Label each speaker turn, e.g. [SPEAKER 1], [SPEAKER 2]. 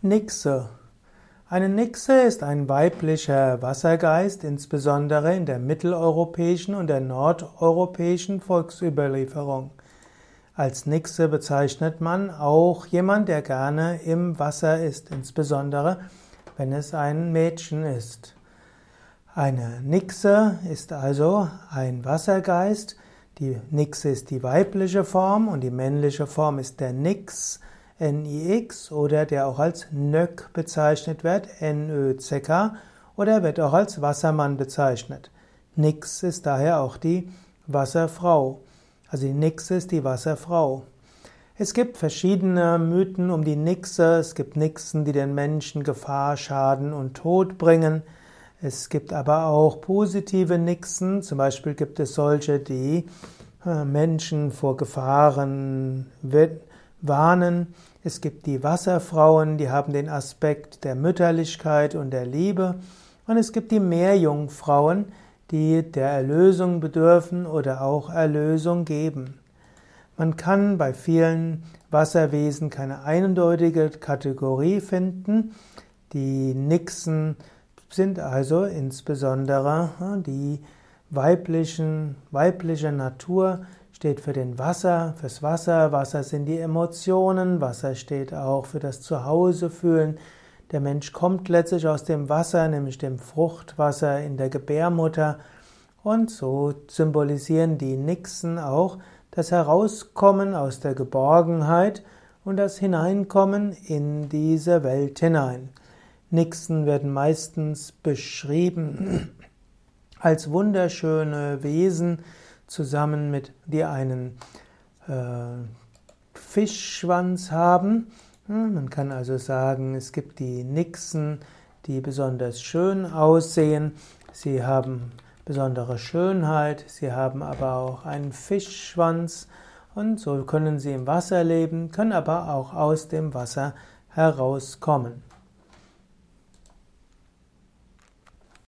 [SPEAKER 1] Nixe. Eine Nixe ist ein weiblicher Wassergeist, insbesondere in der mitteleuropäischen und der nordeuropäischen Volksüberlieferung. Als Nixe bezeichnet man auch jemand, der gerne im Wasser ist, insbesondere wenn es ein Mädchen ist. Eine Nixe ist also ein Wassergeist. Die Nixe ist die weibliche Form und die männliche Form ist der Nix. NIX oder der auch als Nök bezeichnet wird, NÖCK oder wird auch als Wassermann bezeichnet. Nix ist daher auch die Wasserfrau. Also die Nixe ist die Wasserfrau. Es gibt verschiedene Mythen um die Nixe. Es gibt Nixen, die den Menschen Gefahr, Schaden und Tod bringen. Es gibt aber auch positive Nixen. Zum Beispiel gibt es solche, die äh, Menschen vor Gefahren warnen. Es gibt die Wasserfrauen, die haben den Aspekt der Mütterlichkeit und der Liebe. Und es gibt die Meerjungfrauen, die der Erlösung bedürfen oder auch Erlösung geben. Man kann bei vielen Wasserwesen keine eindeutige Kategorie finden. Die Nixen sind also insbesondere die weiblichen, weibliche Natur, steht für den Wasser, fürs Wasser. Wasser sind die Emotionen. Wasser steht auch für das Zuhausefühlen. Der Mensch kommt letztlich aus dem Wasser, nämlich dem Fruchtwasser in der Gebärmutter. Und so symbolisieren die Nixen auch das Herauskommen aus der Geborgenheit und das Hineinkommen in diese Welt hinein. Nixen werden meistens beschrieben als wunderschöne Wesen, zusammen mit, die einen äh, Fischschwanz haben. Man kann also sagen, es gibt die Nixen, die besonders schön aussehen. Sie haben besondere Schönheit, sie haben aber auch einen Fischschwanz und so können sie im Wasser leben, können aber auch aus dem Wasser herauskommen.